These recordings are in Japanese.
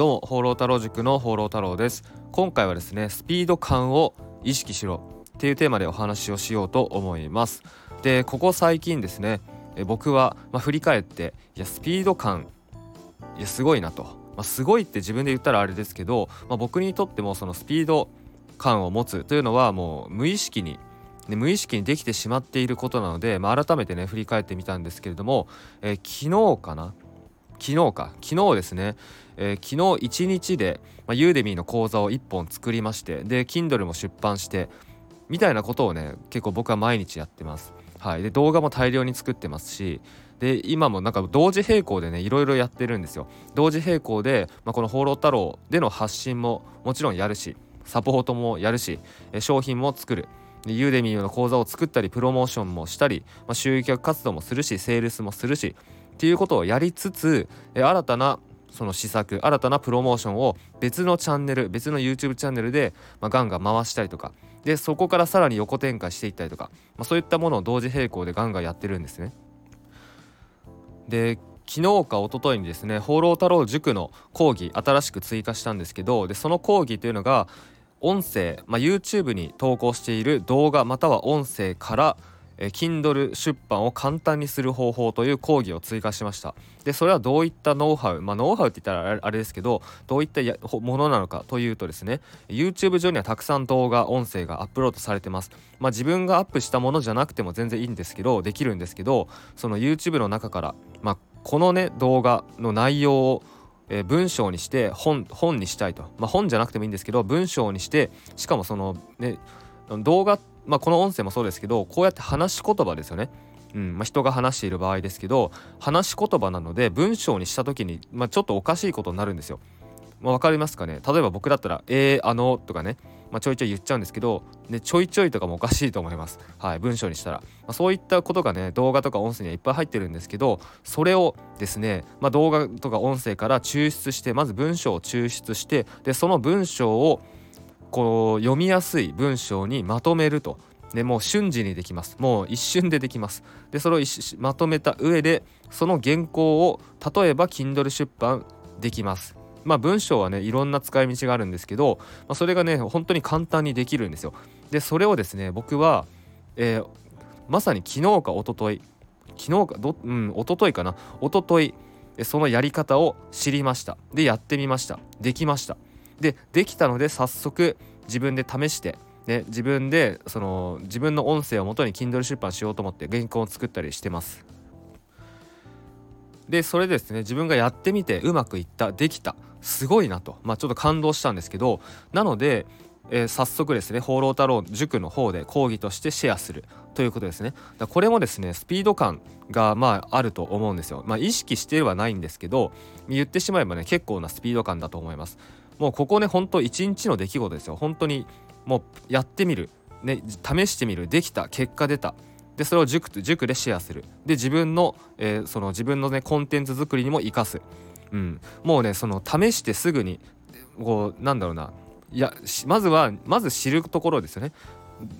どうも放浪太郎塾の放浪太郎です。今回はですねスピード感を意識しろっていうテーマでお話をしようと思います。でここ最近ですねえ僕は、まあ、振り返っていやスピード感いやすごいなと、まあ、すごいって自分で言ったらあれですけど、まあ、僕にとってもそのスピード感を持つというのはもう無意識にね、無意識にできてしまっていることなので、まあ、改めてね振り返ってみたんですけれども、えー、昨日かな昨日か昨日ですね、えー、昨日1日で、まあ、ユーデミーの講座を1本作りましてで Kindle も出版してみたいなことをね結構僕は毎日やってます。はい、で動画も大量に作ってますしで今もなんか同時並行でねいろいろやってるんですよ。同時並行で、まあ、この「放浪太郎」での発信ももちろんやるしサポートもやるし商品も作る。ユーデミーの講座を作ったりプロモーションもしたり、まあ、収益活動もするしセールスもするしっていうことをやりつつ新たなその施策新たなプロモーションを別のチャンネル別の YouTube チャンネルで、まあ、ガンガン回したりとかでそこからさらに横展開していったりとか、まあ、そういったものを同時並行でガンガンやってるんですね。で昨日か一昨日にですね放浪太郎塾の講義新しく追加したんですけどでその講義というのが音声、まあ、YouTube に投稿している動画または音声から Kindle 出版を簡単にする方法という講義を追加しました。でそれはどういったノウハウまあノウハウって言ったらあれですけどどういったものなのかというとですね YouTube 上にはたくさん動画音声がアップロードされてます。まあ自分がアップしたものじゃなくても全然いいんですけどできるんですけどその YouTube の中からまあこのね動画の内容を文章にして本にしたいと、まあ、本じゃなくてもいいんですけど文章にしてしかもそのね動画まあ、この音声もそうですけどこうやって話し言葉ですよね。うんまあ、人が話している場合ですけど話し言葉なので文章にした時に、まあ、ちょっとおかしいことになるんですよ。まあ、分かりますかね？例えば僕だったら「えー、あの」とかね、まあ、ちょいちょい言っちゃうんですけど、ね、ちょいちょいとかもおかしいと思います。はい文章にしたら、まあ、そういったことがね動画とか音声にはいっぱい入ってるんですけどそれをですね、まあ、動画とか音声から抽出してまず文章を抽出してでその文章をこう読みやすい文章にまとめると。でもう瞬時にできます。もう一瞬でできます。でそれをまとめた上でその原稿を例えば Kindle 出版できます。まあ文章はねいろんな使い道があるんですけど、まあ、それがね本当に簡単にできるんですよ。でそれをですね僕は、えー、まさに昨日か一昨日昨日かどうん一昨日かな。一昨日そのやり方を知りました。でやってみました。できました。でできたので早速自分で試してね、自分でその自分の音声をもとに Kindle 出版しようと思って原稿を作ったりしてます。でそれですね自分がやってみてうまくいったできた。すごいなと、まあ、ちょっと感動したんですけどなので、えー、早速ですね放浪太郎塾の方で講義としてシェアする。ということですね。だこれもですねスピード感がまああると思うんですよ。まあ意識してはないんですけど言ってしまえばね結構なスピード感だと思います。もうここねほんと一日の出来事ですよ。本当にもうやってみる、ね、試してみる。できた。結果出た。でそれを塾塾でシェアする。で自分の,、えー、その自分のねコンテンツ作りにも生かす、うん、もうねその試してすぐにこうなんだろうな。いやまずはまず知るところですよね。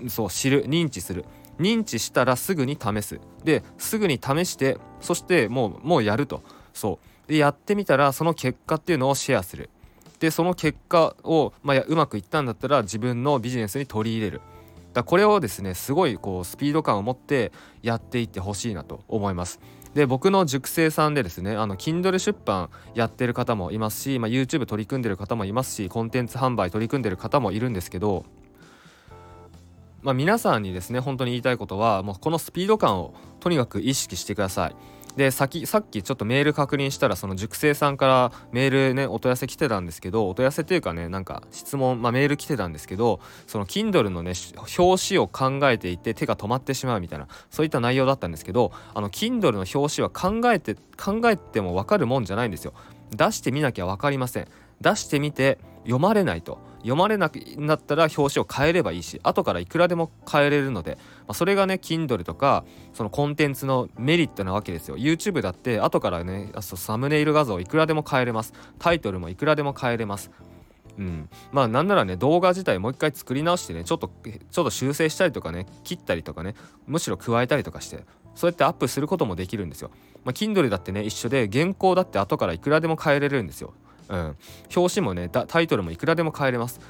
そう知る。認知する。認知したらすぐに試す。ですぐに試してそしてもうもうやると。そう。でやってみたらその結果っていうのをシェアする。でその結果を、まあ、うまくいったんだったら自分のビジネスに取り入れるだこれをですねすごいこうスピード感を持ってやっていってほしいなと思いますで僕の塾生さんでですねあの Kindle 出版やってる方もいますし、まあ、YouTube 取り組んでる方もいますしコンテンツ販売取り組んでる方もいるんですけどまあ、皆さんにですね本当に言いたいことはもうこのスピード感をとにかく意識してください。で先さっきちょっとメール確認したらその塾生さんからメールねお問い合わせ来てたんですけどお問い合わせっていうかねなんか質問、まあ、メール来てたんですけどその Kindle のね表紙を考えていて手が止まってしまうみたいなそういった内容だったんですけどあの Kindle の表紙は考えて考えても分かるもんじゃないんですよ。出してみなきゃ分かりません。出してみて読まれないと。読まれなくなったら表紙を変えればいいし後からいくらでも変えれるので、まあ、それがね Kindle とかそのコンテンツのメリットなわけですよ YouTube だって後からねあサムネイル画像いくらでも変えれますタイトルもいくらでも変えれますうん、まあなんならね動画自体もう一回作り直してねちょっとちょっと修正したりとかね切ったりとかねむしろ加えたりとかしてそうやってアップすることもできるんですよ。まあ、Kindle だってね一緒で原稿だって後からいくらでも変えれるんですよ。うん、表紙もねタイトルもいくらでも変えれます。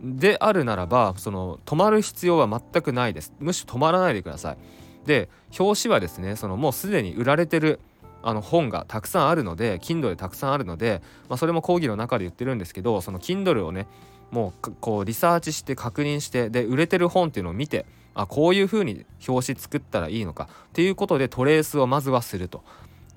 であるならばその止まる必要は全くないです。むしろ止まらないでください。で表紙はですねそのもうすでに売られてるあの本がたくさんあるので Kindle でたくさんあるので、まあ、それも講義の中で言ってるんですけどその Kindle をねもうこうリサーチして確認してで売れてる本っていうのを見てあこういう風に表紙作ったらいいのかっていうことでトレースをまずはすると。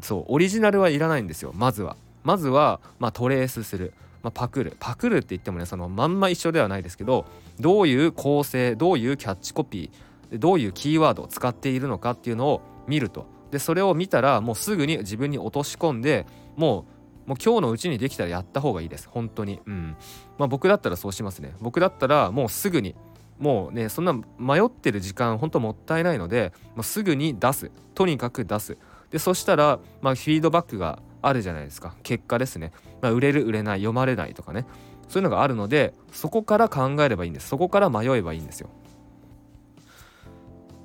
そうオリジナルはいらないんですよまずは。まずは、まあ、トレースする、まあ、パクる。パクるって言ってもねそのまんま一緒ではないですけどどういう構成どういうキャッチコピーどういうキーワードを使っているのかっていうのを見ると。でそれを見たらもうすぐに自分に落とし込んでもうもう今日のうちにできたらやった方がいいです。本当に。うん。まあ僕だったらそうしますね。僕だったらもうすぐに。もうねそんな迷ってる時間本当もったいないのでもうすぐに出す。とにかく出す。でそしたらまあフィードバックがあるじゃないですか。結果ですね、まあ、売れる売れない読まれないとかね。そういうのがあるのでそこから考えればいいんです。そこから迷えばいいんですよ。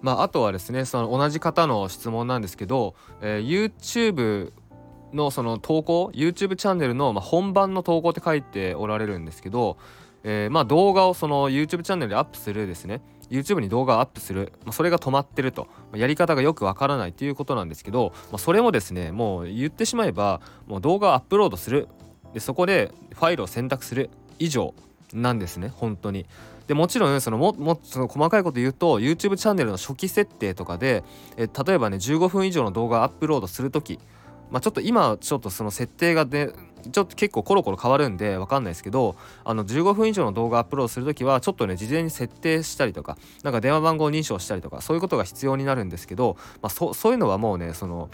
まあ、あとはですねその同じ方の質問なんですけど、えー、YouTube のその投稿 YouTube チャンネルの、まあ、本番の投稿って書いておられるんですけど、えー、まあ動画をその YouTube チャンネルでアップするですね。YouTube に動画をアップする、まあ、それが止まってると、まあ、やり方がよくわからないっていうことなんですけど、まあ、それもですねもう言ってしまえばもう動画をアップロードする。でそこでファイルを選択する。以上なんですね本当に。でもちろんそのももその細かいこと言うと YouTube チャンネルの初期設定とかでえ例えばね15分以上の動画をアップロードする時まあ、ちょっと今ちょっとその設定がねちょっと結構コロコロ変わるんで分かんないですけどあの15分以上の動画アップロードする時はちょっとね事前に設定したりとかなんか電話番号認証したりとかそういうことが必要になるんですけど、まあ、そそういうのはもうねその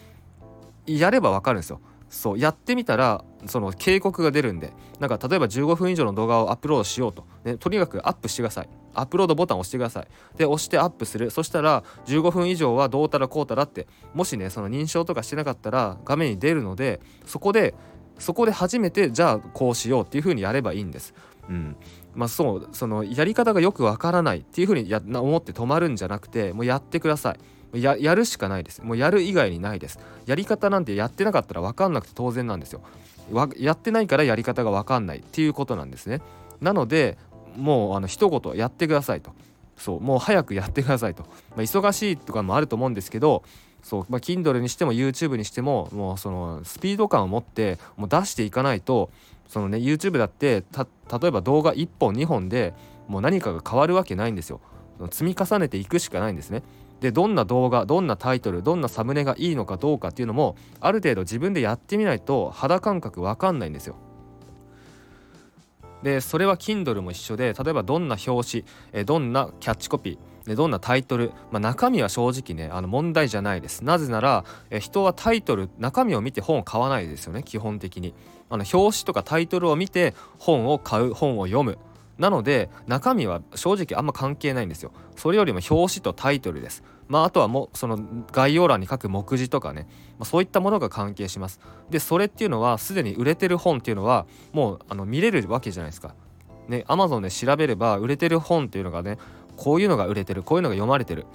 やれば分かるんですよ。そうやってみたらその警告が出るんでなんか例えば15分以上の動画をアップロードしようと、ね、とにかくアップしてください。アップロードボタンを押してください。で押してアップする。そしたら15分以上はどうたらこうたらってもしねその認証とかしてなかったら画面に出るのでそこでそこで初めてじゃあこうしようっていう風にやればいいんです。うん。まあそうそのやり方がよくわからないっていう風にや思って止まるんじゃなくてもうやってください。ややるしかないです。もうやる以外にないです。やり方なんてやってなかったら分かんなくて当然なんですよ。やってないからやり方が分かんないっていうことなんですね。なのでもうあの一言やってくださいと。そうもう早くやってくださいと、まあ、忙しいとかもあると思うんですけどそう、まあ、Kindle にしても YouTube にしてももうそのスピード感を持ってもう出していかないとそのね YouTube だって例えば動画1本2本でもう何かが変わるわけないんですよ。積み重ねていくしかないんですね。でどんな動画どんなタイトルどんなサムネがいいのかどうかっていうのもある程度自分でやってみないと肌感覚わかんないんですよ。でそれは Kindle も一緒で例えばどんな表紙えどんなキャッチコピーでどんなタイトル、まあ、中身は正直ねあの問題じゃないです。なぜならえ人はタイトル中身を見て本を買わないですよね基本的に。あの表紙とかタイトルを見て本を買う本を読む。なので中身は正直あんま関係ないんですよ。それよりも表紙とタイトルです。まああとはもその概要欄に書く目次とかね、まあ、そういったものが関係します。でそれっていうのはすでに売れてる本っていうのはもうあの見れるわけじゃないですか。ね Amazon で調べれば売れてる本っていうのがねこういうのが売れてるこういうのが読まれてる。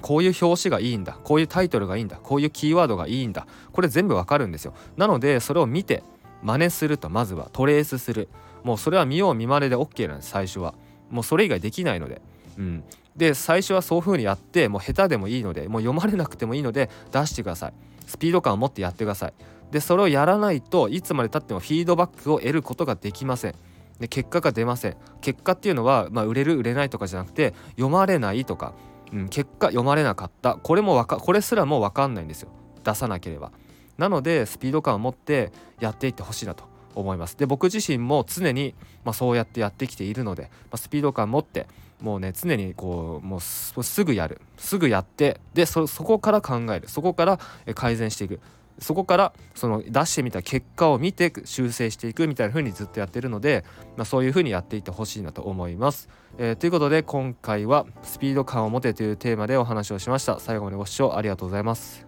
こういう表紙がいいんだ。こういうタイトルがいいんだ。こういうキーワードがいいんだ。これ全部わかるんですよ。なのでそれを見て真似するとまずはトレースする。もうそれは見よう見まねで OK なんです最初は。もうそれ以外できないので。うん。で最初はそういう風にやってもう下手でもいいのでもう読まれなくてもいいので出してください。スピード感を持ってやってください。でそれをやらないといつまでたってもフィードバックを得ることができません。で結果が出ません。結果っていうのは、まあ、売れる売れないとかじゃなくて読まれないとか、うん、結果読まれなかった。これもわかこれすらも分かんないんですよ。出さなければ。なのでスピード感を持ってやっていってほしいなと。思います。で僕自身も常に、まあ、そうやってやってきているので、まあ、スピード感持ってもうね常にこうもうすぐやる。すぐやってでそこから考える。そこから改善していく。そこからその出してみた結果を見て修正していくみたいな風にずっとやってるので、まあ、そういう風にやっていってほしいなと思います、えー、ということで今回はスピード感を持てというテーマでお話をしました。最後までご視聴ありがとうございます。